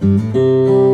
Música